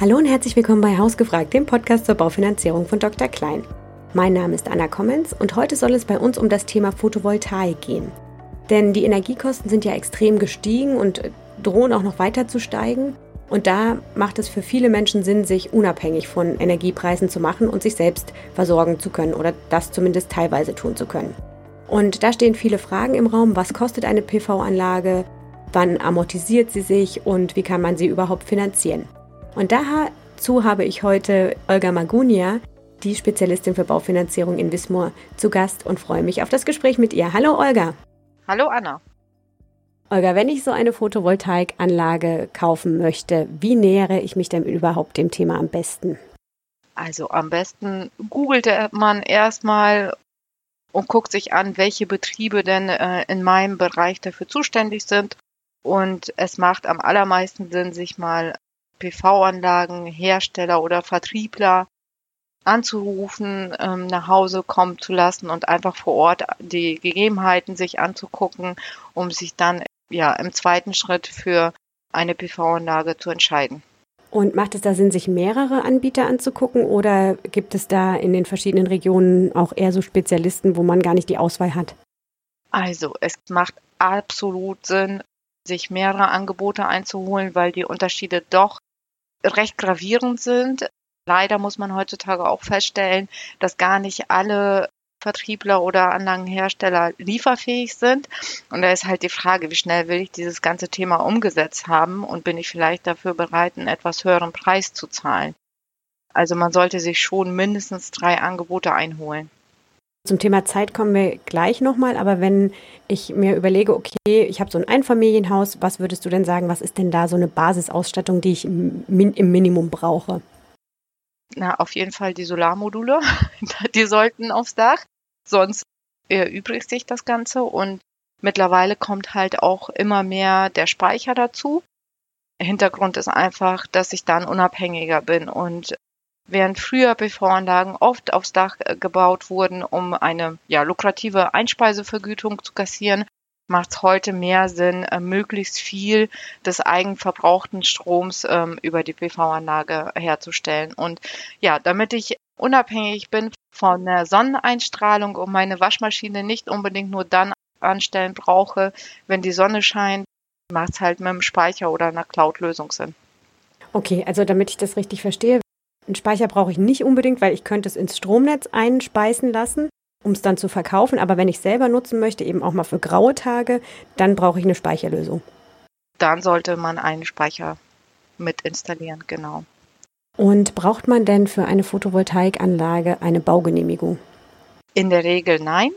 Hallo und herzlich willkommen bei Hausgefragt, dem Podcast zur Baufinanzierung von Dr. Klein. Mein Name ist Anna Kommens und heute soll es bei uns um das Thema Photovoltaik gehen. Denn die Energiekosten sind ja extrem gestiegen und drohen auch noch weiter zu steigen. Und da macht es für viele Menschen Sinn, sich unabhängig von Energiepreisen zu machen und sich selbst versorgen zu können oder das zumindest teilweise tun zu können. Und da stehen viele Fragen im Raum. Was kostet eine PV-Anlage? Wann amortisiert sie sich und wie kann man sie überhaupt finanzieren? Und dazu habe ich heute Olga Magunia, die Spezialistin für Baufinanzierung in Wismar, zu Gast und freue mich auf das Gespräch mit ihr. Hallo Olga. Hallo Anna. Olga, wenn ich so eine Photovoltaikanlage kaufen möchte, wie nähere ich mich denn überhaupt dem Thema am besten? Also am besten googelt man erstmal und guckt sich an, welche Betriebe denn äh, in meinem Bereich dafür zuständig sind. Und es macht am allermeisten Sinn, sich mal PV-Anlagen, Hersteller oder Vertriebler anzurufen, ähm, nach Hause kommen zu lassen und einfach vor Ort die Gegebenheiten sich anzugucken, um sich dann ja im zweiten Schritt für eine PV-Anlage zu entscheiden. Und macht es da Sinn, sich mehrere Anbieter anzugucken oder gibt es da in den verschiedenen Regionen auch eher so Spezialisten, wo man gar nicht die Auswahl hat? Also, es macht absolut Sinn, sich mehrere Angebote einzuholen, weil die Unterschiede doch recht gravierend sind. Leider muss man heutzutage auch feststellen, dass gar nicht alle Vertriebler oder Anlagenhersteller lieferfähig sind. Und da ist halt die Frage, wie schnell will ich dieses ganze Thema umgesetzt haben und bin ich vielleicht dafür bereit, einen etwas höheren Preis zu zahlen. Also man sollte sich schon mindestens drei Angebote einholen. Zum Thema Zeit kommen wir gleich nochmal, aber wenn ich mir überlege, okay, ich habe so ein Einfamilienhaus, was würdest du denn sagen, was ist denn da so eine Basisausstattung, die ich im, Minimum brauche? Na, auf jeden Fall die Solarmodule. die sollten aufs Dach. Sonst erübrigt sich das Ganze und mittlerweile kommt halt auch immer mehr der Speicher dazu. Hintergrund ist einfach, dass ich dann unabhängiger bin und Während früher PV-Anlagen oft aufs Dach äh, gebaut wurden, um eine ja, lukrative Einspeisevergütung zu kassieren, macht es heute mehr Sinn, äh, möglichst viel des eigenverbrauchten Stroms ähm, über die PV-Anlage herzustellen. Und ja, damit ich unabhängig bin von der Sonneneinstrahlung und meine Waschmaschine nicht unbedingt nur dann anstellen brauche, wenn die Sonne scheint, macht es halt mit einem Speicher oder einer Cloud-Lösung Sinn. Okay, also damit ich das richtig verstehe, einen Speicher brauche ich nicht unbedingt, weil ich könnte es ins Stromnetz einspeisen lassen, um es dann zu verkaufen. Aber wenn ich selber nutzen möchte, eben auch mal für graue Tage, dann brauche ich eine Speicherlösung. Dann sollte man einen Speicher mit installieren, genau. Und braucht man denn für eine Photovoltaikanlage eine Baugenehmigung? In der Regel nein.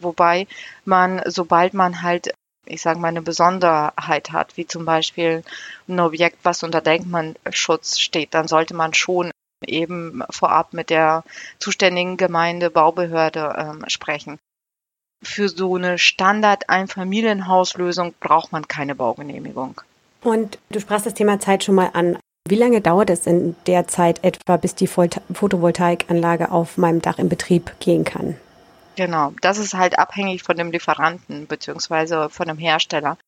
Wobei man, sobald man halt ich sage mal, eine Besonderheit hat, wie zum Beispiel ein Objekt, was unter Denkmalschutz steht, dann sollte man schon eben vorab mit der zuständigen Gemeinde, Baubehörde ähm, sprechen. Für so eine Standard-Einfamilienhauslösung braucht man keine Baugenehmigung. Und du sprachst das Thema Zeit schon mal an. Wie lange dauert es in der Zeit etwa, bis die Photovoltaikanlage auf meinem Dach in Betrieb gehen kann? Genau, das ist halt abhängig von dem Lieferanten beziehungsweise von dem Hersteller.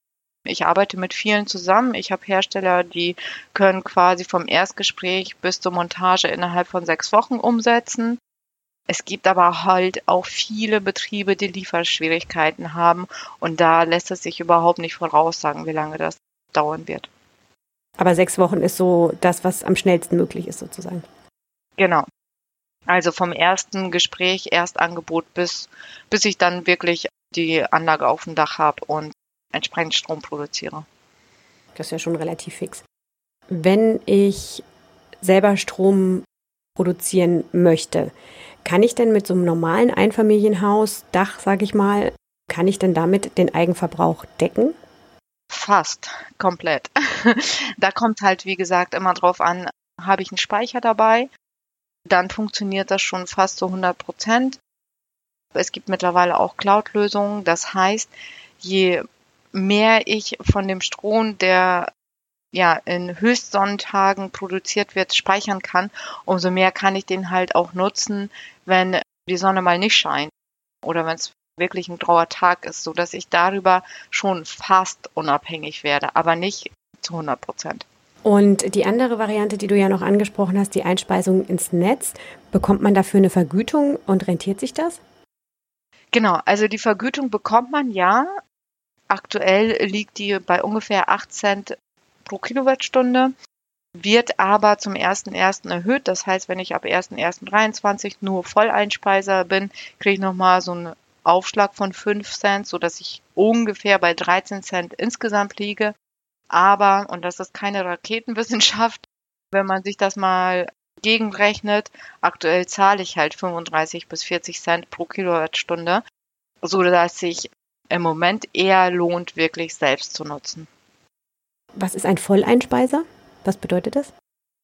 Ich arbeite mit vielen zusammen. Ich habe Hersteller, die können quasi vom Erstgespräch bis zur Montage innerhalb von sechs Wochen umsetzen. Es gibt aber halt auch viele Betriebe, die Lieferschwierigkeiten haben und da lässt es sich überhaupt nicht voraussagen, wie lange das dauern wird. Aber sechs Wochen ist so das, was am schnellsten möglich ist, sozusagen. Genau. Also vom ersten Gespräch, Erstangebot bis, bis ich dann wirklich die Anlage auf dem Dach habe und entsprechend Strom produziere. Das ist ja schon relativ fix. Wenn ich selber Strom produzieren möchte, kann ich denn mit so einem normalen Einfamilienhaus, Dach, sage ich mal, kann ich denn damit den Eigenverbrauch decken? Fast, komplett. da kommt halt, wie gesagt, immer drauf an, habe ich einen Speicher dabei, dann funktioniert das schon fast zu 100 Prozent. Es gibt mittlerweile auch Cloud-Lösungen. Das heißt, je mehr ich von dem Strom, der ja in Höchstsonnentagen produziert wird, speichern kann, umso mehr kann ich den halt auch nutzen, wenn die Sonne mal nicht scheint oder wenn es wirklich ein grauer Tag ist, so dass ich darüber schon fast unabhängig werde, aber nicht zu 100 Prozent. Und die andere Variante, die du ja noch angesprochen hast, die Einspeisung ins Netz, bekommt man dafür eine Vergütung und rentiert sich das? Genau, also die Vergütung bekommt man ja. Aktuell liegt die bei ungefähr 8 Cent pro Kilowattstunde, wird aber zum 1.1. erhöht. Das heißt, wenn ich ab 1.1.23 nur Volleinspeiser bin, kriege ich nochmal so einen Aufschlag von 5 Cent, sodass ich ungefähr bei 13 Cent insgesamt liege. Aber, und das ist keine Raketenwissenschaft, wenn man sich das mal gegenrechnet, aktuell zahle ich halt 35 bis 40 Cent pro Kilowattstunde, so dass sich im Moment eher lohnt, wirklich selbst zu nutzen. Was ist ein Volleinspeiser? Was bedeutet das?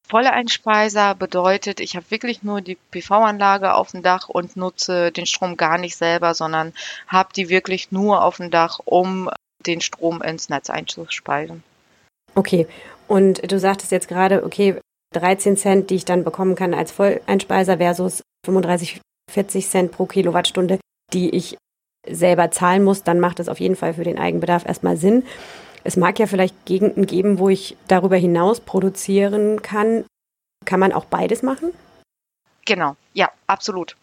Volleinspeiser bedeutet, ich habe wirklich nur die PV-Anlage auf dem Dach und nutze den Strom gar nicht selber, sondern habe die wirklich nur auf dem Dach, um den Strom ins Netz einzuspeisen. Okay, und du sagtest jetzt gerade, okay, 13 Cent, die ich dann bekommen kann als Volleinspeiser versus 35, 40 Cent pro Kilowattstunde, die ich selber zahlen muss, dann macht es auf jeden Fall für den Eigenbedarf erstmal Sinn. Es mag ja vielleicht Gegenden geben, wo ich darüber hinaus produzieren kann. Kann man auch beides machen? Genau, ja, absolut.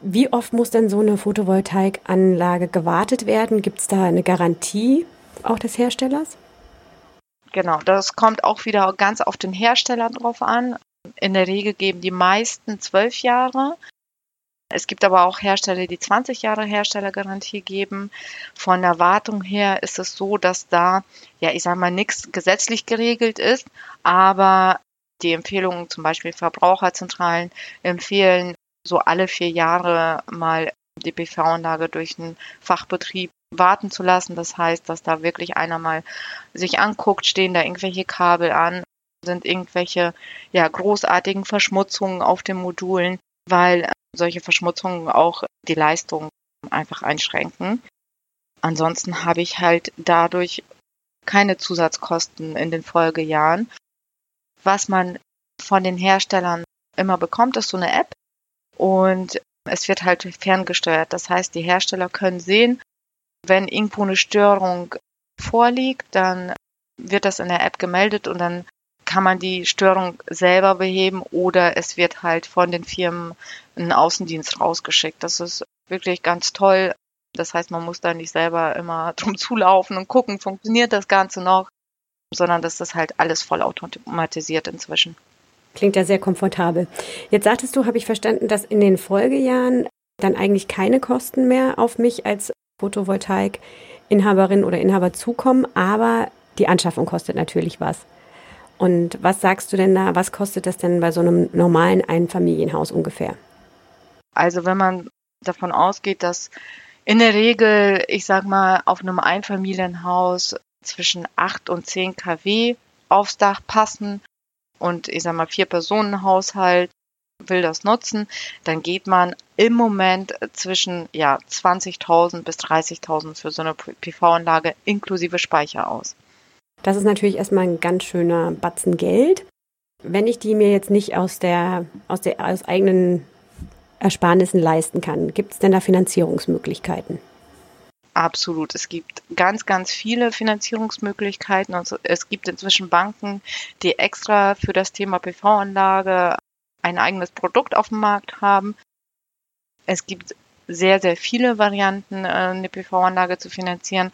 Wie oft muss denn so eine Photovoltaikanlage gewartet werden? Gibt es da eine Garantie auch des Herstellers? Genau, das kommt auch wieder ganz auf den Hersteller drauf an. In der Regel geben die meisten zwölf Jahre. Es gibt aber auch Hersteller, die 20 Jahre Herstellergarantie geben. Von der Wartung her ist es so, dass da, ja, ich sage mal, nichts gesetzlich geregelt ist, aber die Empfehlungen, zum Beispiel Verbraucherzentralen, empfehlen, so alle vier Jahre mal die PV-Anlage durch einen Fachbetrieb warten zu lassen. Das heißt, dass da wirklich einer mal sich anguckt, stehen da irgendwelche Kabel an, sind irgendwelche ja, großartigen Verschmutzungen auf den Modulen, weil solche Verschmutzungen auch die Leistung einfach einschränken. Ansonsten habe ich halt dadurch keine Zusatzkosten in den Folgejahren. Was man von den Herstellern immer bekommt, ist so eine App und es wird halt ferngesteuert. Das heißt, die Hersteller können sehen, wenn irgendwo eine Störung vorliegt, dann wird das in der App gemeldet und dann kann man die Störung selber beheben oder es wird halt von den Firmen ein Außendienst rausgeschickt. Das ist wirklich ganz toll. Das heißt, man muss da nicht selber immer drum zulaufen und gucken, funktioniert das Ganze noch, sondern das ist halt alles voll automatisiert inzwischen. Klingt ja sehr komfortabel. Jetzt sagtest du, habe ich verstanden, dass in den Folgejahren dann eigentlich keine Kosten mehr auf mich als Photovoltaik-Inhaberin oder Inhaber zukommen, aber die Anschaffung kostet natürlich was. Und was sagst du denn da, was kostet das denn bei so einem normalen Einfamilienhaus ungefähr? Also wenn man davon ausgeht, dass in der Regel, ich sag mal, auf einem Einfamilienhaus zwischen 8 und 10 kW aufs Dach passen und ich sag mal vier Personen Haushalt will das nutzen, dann geht man im Moment zwischen ja 20.000 bis 30.000 für so eine PV-Anlage inklusive Speicher aus. Das ist natürlich erstmal ein ganz schöner Batzen Geld. Wenn ich die mir jetzt nicht aus der, aus der, aus eigenen Ersparnissen leisten kann, gibt es denn da Finanzierungsmöglichkeiten? Absolut. Es gibt ganz, ganz viele Finanzierungsmöglichkeiten. Also es gibt inzwischen Banken, die extra für das Thema PV-Anlage ein eigenes Produkt auf dem Markt haben. Es gibt sehr, sehr viele Varianten, äh, eine PV-Anlage zu finanzieren.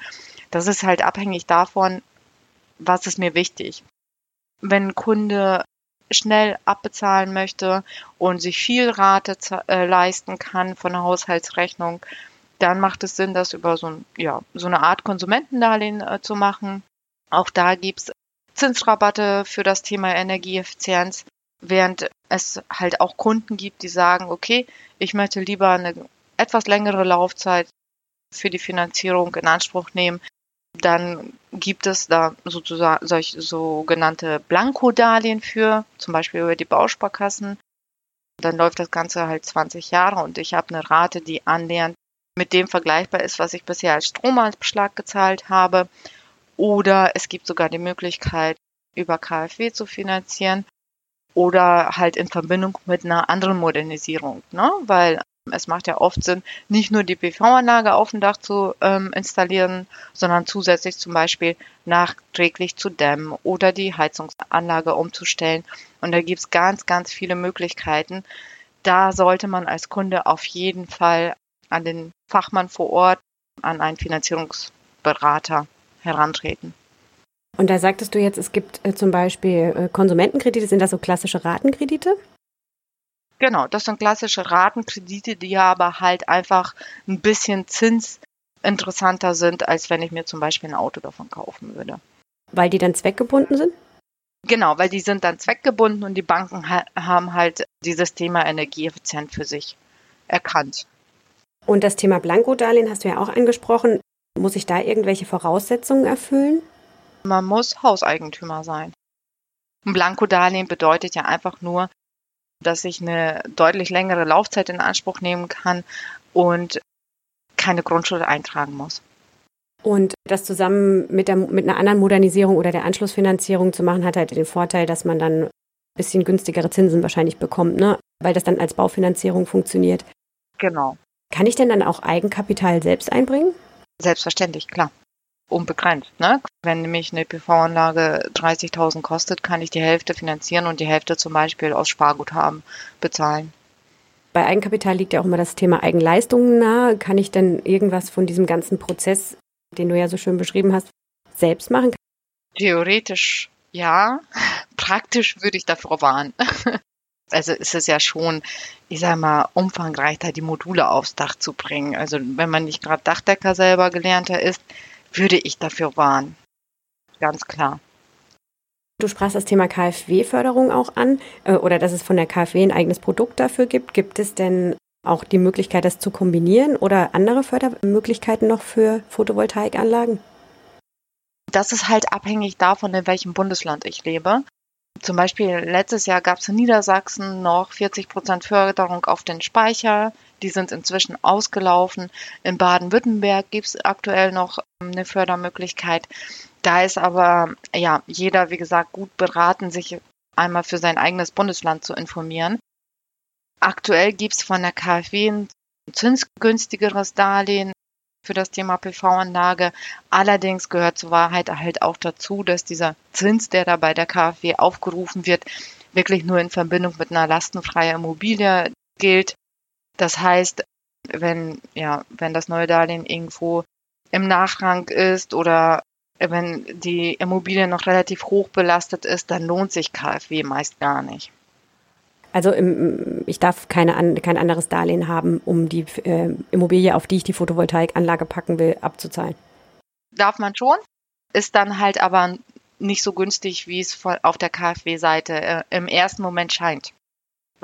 Das ist halt abhängig davon, was ist mir wichtig. Wenn ein Kunde schnell abbezahlen möchte und sich viel Rate äh, leisten kann von der Haushaltsrechnung, dann macht es Sinn, das über so, ein, ja, so eine Art Konsumentendarlehen äh, zu machen. Auch da gibt's Zinsrabatte für das Thema Energieeffizienz, während es halt auch Kunden gibt, die sagen, okay, ich möchte lieber eine etwas längere Laufzeit für die Finanzierung in Anspruch nehmen, dann gibt es da sozusagen solche sogenannte Blankodarlehen für, zum Beispiel über die Bausparkassen. Dann läuft das Ganze halt 20 Jahre und ich habe eine Rate, die annähernd mit dem vergleichbar ist, was ich bisher als Stromausschlag gezahlt habe. Oder es gibt sogar die Möglichkeit, über KfW zu finanzieren oder halt in Verbindung mit einer anderen Modernisierung, ne? Weil Es macht ja oft Sinn, nicht nur die PV-Anlage auf dem Dach zu ähm, installieren, sondern zusätzlich zum Beispiel nachträglich zu dämmen oder die Heizungsanlage umzustellen. Und da gibt es ganz, ganz viele Möglichkeiten. Da sollte man als Kunde auf jeden Fall an den Fachmann vor Ort, an einen Finanzierungsberater herantreten. Und da sagtest du jetzt, es gibt äh, zum Beispiel äh, Konsumentenkredite, sind das so klassische Ratenkredite? Genau, das sind klassische Ratenkredite, die aber halt einfach ein bisschen zinsinteressanter sind, als wenn ich mir zum Beispiel ein Auto davon kaufen würde. Weil die dann zweckgebunden sind? Genau, weil die sind dann zweckgebunden und die Banken ha haben halt dieses Thema energieeffizient für sich erkannt. Und das Thema Blankodarlehen hast du ja auch angesprochen. Muss ich da irgendwelche Voraussetzungen erfüllen? Man muss Hauseigentümer sein. Ein Blankodarlehen bedeutet ja einfach nur, dass ich eine deutlich längere Laufzeit in Anspruch nehmen kann und keine Grundschuld eintragen muss. Und das zusammen mit, der, mit einer anderen Modernisierung oder der Anschlussfinanzierung zu machen, hat halt den Vorteil, dass man dann ein bisschen günstigere Zinsen wahrscheinlich bekommt, ne? weil das dann als Baufinanzierung funktioniert. Genau. Kann ich denn dann auch Eigenkapital selbst einbringen? Selbstverständlich, klar unbegrenzt. Ne? Wenn nämlich eine PV-Anlage 30.000 kostet, kann ich die Hälfte finanzieren und die Hälfte zum Beispiel aus Sparguthaben bezahlen. Bei Eigenkapital liegt ja auch immer das Thema Eigenleistungen nahe. Kann ich denn irgendwas von diesem ganzen Prozess, den du ja so schön beschrieben hast, selbst machen? Theoretisch ja, praktisch würde ich dafür warnen. Also ist es ja schon, ich sag mal, umfangreich, da die Module aufs Dach zu bringen. Also wenn man nicht gerade Dachdecker selber gelernter ist, würde ich dafür warnen. Ganz klar. Du sprachst das Thema KfW-Förderung auch an äh, oder dass es von der KfW ein eigenes Produkt dafür gibt. Gibt es denn auch die Möglichkeit, das zu kombinieren oder andere Fördermöglichkeiten noch für Photovoltaikanlagen? Das ist halt abhängig davon, in welchem Bundesland ich lebe. Zum Beispiel letztes Jahr gab es in Niedersachsen noch 40 Prozent Förderung auf den Speicher. Die sind inzwischen ausgelaufen. In Baden-Württemberg gibt es aktuell noch ähm, eine Fördermöglichkeit. Da ist aber ja jeder, wie gesagt, gut beraten, sich einmal für sein eigenes Bundesland zu informieren. Aktuell gibt es von der KfW ein zinsgünstigeres Darlehen für das Thema PV-Anlage. Allerdings gehört zur Wahrheit halt auch dazu, dass dieser Zins, der da bei der KfW aufgerufen wird, wirklich nur in Verbindung mit einer lastenfreien Immobilie gilt. Das heißt, wenn, ja, wenn das neue Darlehen irgendwo im Nachrang ist oder wenn die Immobilie noch relativ hoch belastet ist, dann lohnt sich KfW meist gar nicht. Also ich darf keine, kein anderes Darlehen haben, um die äh, Immobilie, auf die ich die Photovoltaikanlage packen will, abzuzahlen. Darf man schon, ist dann halt aber nicht so günstig, wie es auf der KfW-Seite äh, im ersten Moment scheint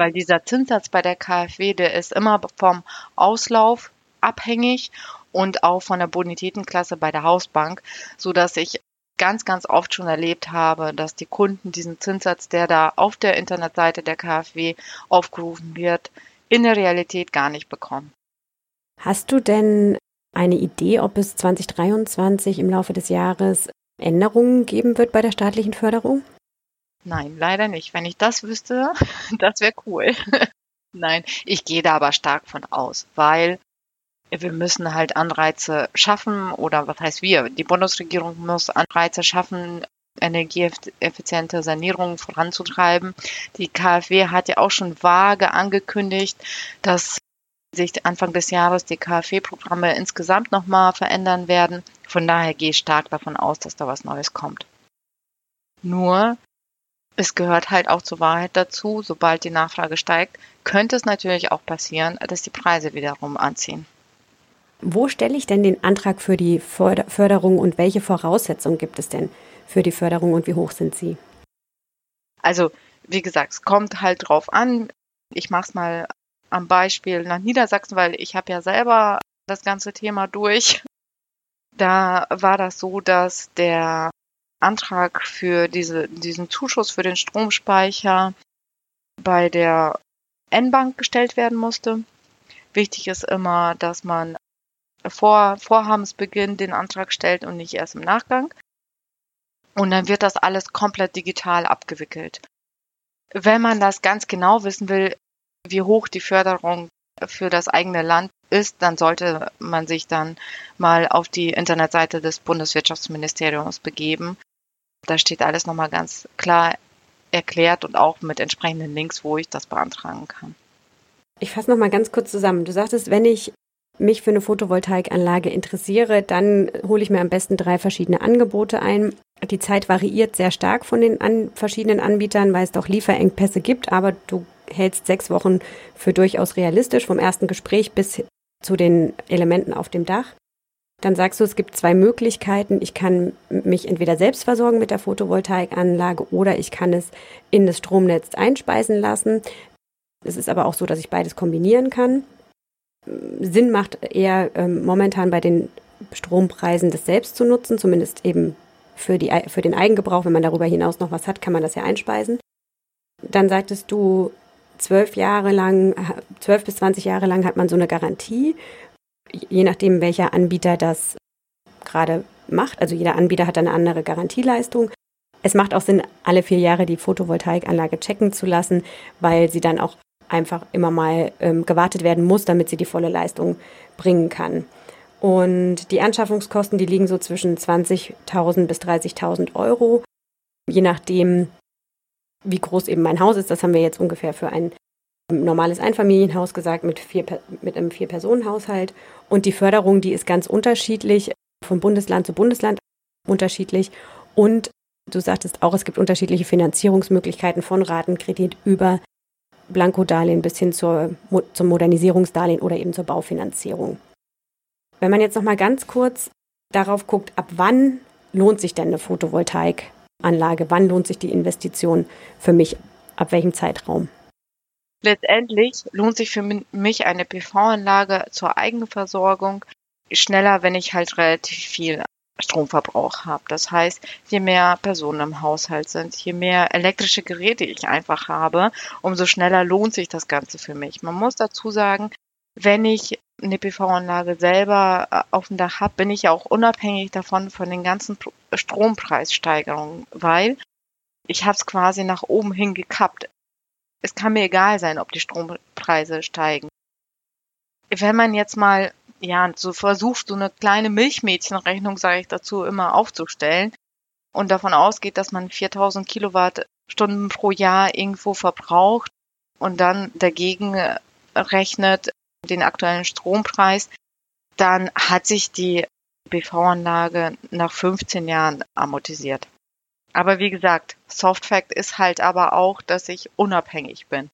weil dieser Zinssatz bei der KfW, der ist immer vom Auslauf abhängig und auch von der Bonitätenklasse bei der Hausbank, so dass ich ganz, ganz oft schon erlebt habe, dass die Kunden diesen Zinssatz, der da auf der Internetseite der KfW aufgerufen wird, in der Realität gar nicht bekommen. Hast du denn eine Idee, ob es 2023 im Laufe des Jahres Änderungen geben wird bei der staatlichen Förderung? Nein, leider nicht. Wenn ich das wüsste, das wäre cool. Nein, ich gehe da aber stark von aus, weil wir müssen halt Anreize schaffen oder was heißt wir? Die Bundesregierung muss Anreize schaffen, energieeffiziente Sanierung voranzutreiben. Die KfW hat ja auch schon vage angekündigt, dass sich Anfang des Jahres die KfW-Programme insgesamt nochmal verändern werden. Von daher gehe ich stark davon aus, dass da was Neues kommt. Nur es gehört halt auch zur Wahrheit dazu, sobald die Nachfrage steigt, könnte es natürlich auch passieren, dass die Preise wiederum anziehen. Wo stelle ich denn den Antrag für die Förderung und welche Voraussetzungen gibt es denn für die Förderung und wie hoch sind sie? Also, wie gesagt, es kommt halt drauf an. Ich mache es mal am Beispiel nach Niedersachsen, weil ich habe ja selber das ganze Thema durch. Da war das so, dass der Antrag für diese, diesen Zuschuss für den Stromspeicher bei der N-Bank gestellt werden musste. Wichtig ist immer, dass man vor Vorhabensbeginn den Antrag stellt und nicht erst im Nachgang. Und dann wird das alles komplett digital abgewickelt. Wenn man das ganz genau wissen will, wie hoch die Förderung für das eigene Land ist, dann sollte man sich dann mal auf die Internetseite des Bundeswirtschaftsministeriums begeben. Da steht alles nochmal ganz klar erklärt und auch mit entsprechenden Links, wo ich das beantragen kann. Ich fasse nochmal ganz kurz zusammen. Du sagtest, wenn ich mich für eine Photovoltaikanlage interessiere, dann hole ich mir am besten drei verschiedene Angebote ein. Die Zeit variiert sehr stark von den an verschiedenen Anbietern, weil es doch Lieferengpässe gibt, aber du hältst sechs Wochen für durchaus realistisch, vom ersten Gespräch bis zu den Elementen auf dem Dach. Dann sagst du, es gibt zwei Möglichkeiten. Ich kann mich entweder selbst versorgen mit der Photovoltaikanlage oder ich kann es in das Stromnetz einspeisen lassen. Es ist aber auch so, dass ich beides kombinieren kann. Sinn macht eher ähm, momentan bei den Strompreisen das selbst zu nutzen, zumindest eben für, die, für den Eigengebrauch. Wenn man darüber hinaus noch was hat, kann man das ja einspeisen. Dann sagtest du, zwölf Jahre lang, zwölf bis zwanzig Jahre lang hat man so eine Garantie, je nachdem, welcher Anbieter das gerade macht. Also jeder Anbieter hat eine andere Garantieleistung. Es macht auch Sinn, alle vier Jahre die Photovoltaikanlage checken zu lassen, weil sie dann auch einfach immer mal ähm, gewartet werden muss, damit sie die volle Leistung bringen kann. Und die Anschaffungskosten, die liegen so zwischen 20.000 bis 30.000 Euro, je nachdem, wie groß eben mein Haus ist. Das haben wir jetzt ungefähr für ein normales Einfamilienhaus gesagt mit, vier, mit einem Vier-Personen-Haushalt. Und die Förderung, die ist ganz unterschiedlich, von Bundesland zu Bundesland unterschiedlich. Und du sagtest auch, es gibt unterschiedliche Finanzierungsmöglichkeiten von Ratenkredit über Blankodarlehen bis hin zur, zum Modernisierungsdarlehen oder eben zur Baufinanzierung. Wenn man jetzt noch mal ganz kurz darauf guckt, ab wann lohnt sich denn eine Photovoltaikanlage? Wann lohnt sich die Investition für mich? Ab welchem Zeitraum? Letztendlich lohnt sich für mich eine PV-Anlage zur Eigenversorgung schneller, wenn ich halt relativ viel Stromverbrauch habe. Das heißt, je mehr Personen im Haushalt sind, je mehr elektrische Geräte ich einfach habe, umso schneller lohnt sich das Ganze für mich. Man muss dazu sagen, wenn ich eine PV-Anlage selber äh, auf dem Dach habe, bin ich ja auch unabhängig davon von den ganzen Strompreissteigerungen, weil ich habe es quasi nach oben hin gekappt. Es kann mir egal sein, ob die Strompreise steigen. Wenn man jetzt mal ja, so versucht, so eine kleine Milchmädchenrechnung, sage ich dazu, immer aufzustellen und davon ausgeht, dass man 4000 Kilowattstunden pro Jahr irgendwo verbraucht und dann dagegen rechnet den aktuellen Strompreis, dann hat sich die PV-Anlage nach 15 Jahren amortisiert. Aber wie gesagt, Softfact ist halt aber auch, dass ich unabhängig bin.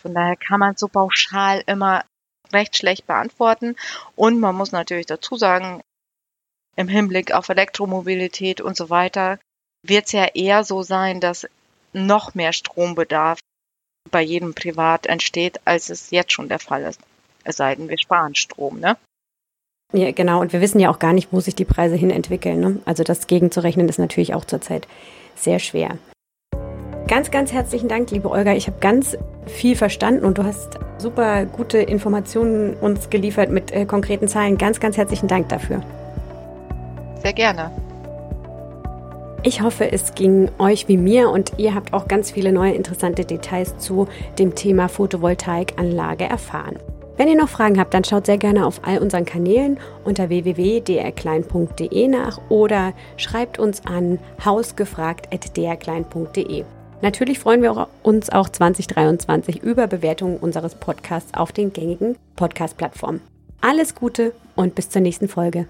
Von daher kann man so pauschal immer recht schlecht beantworten. Und man muss natürlich dazu sagen, im Hinblick auf Elektromobilität und so weiter wird es ja eher so sein, dass noch mehr Strombedarf bei jedem Privat entsteht, als es jetzt schon der Fall ist. Es sei denn, wir sparen Strom, ne? Ja, genau. Und wir wissen ja auch gar nicht, wo sich die Preise hin entwickeln. Ne? Also das gegenzurechnen ist natürlich auch zurzeit sehr schwer. Ganz, ganz herzlichen Dank, liebe Olga. Ich habe ganz viel verstanden und du hast super gute Informationen uns geliefert mit äh, konkreten Zahlen. Ganz, ganz herzlichen Dank dafür. Sehr gerne. Ich hoffe, es ging euch wie mir und ihr habt auch ganz viele neue interessante Details zu dem Thema Photovoltaikanlage erfahren. Wenn ihr noch Fragen habt, dann schaut sehr gerne auf all unseren Kanälen unter www.drklein.de nach oder schreibt uns an hausgefragt.drklein.de. Natürlich freuen wir uns auch 2023 über Bewertungen unseres Podcasts auf den gängigen Podcast-Plattformen. Alles Gute und bis zur nächsten Folge.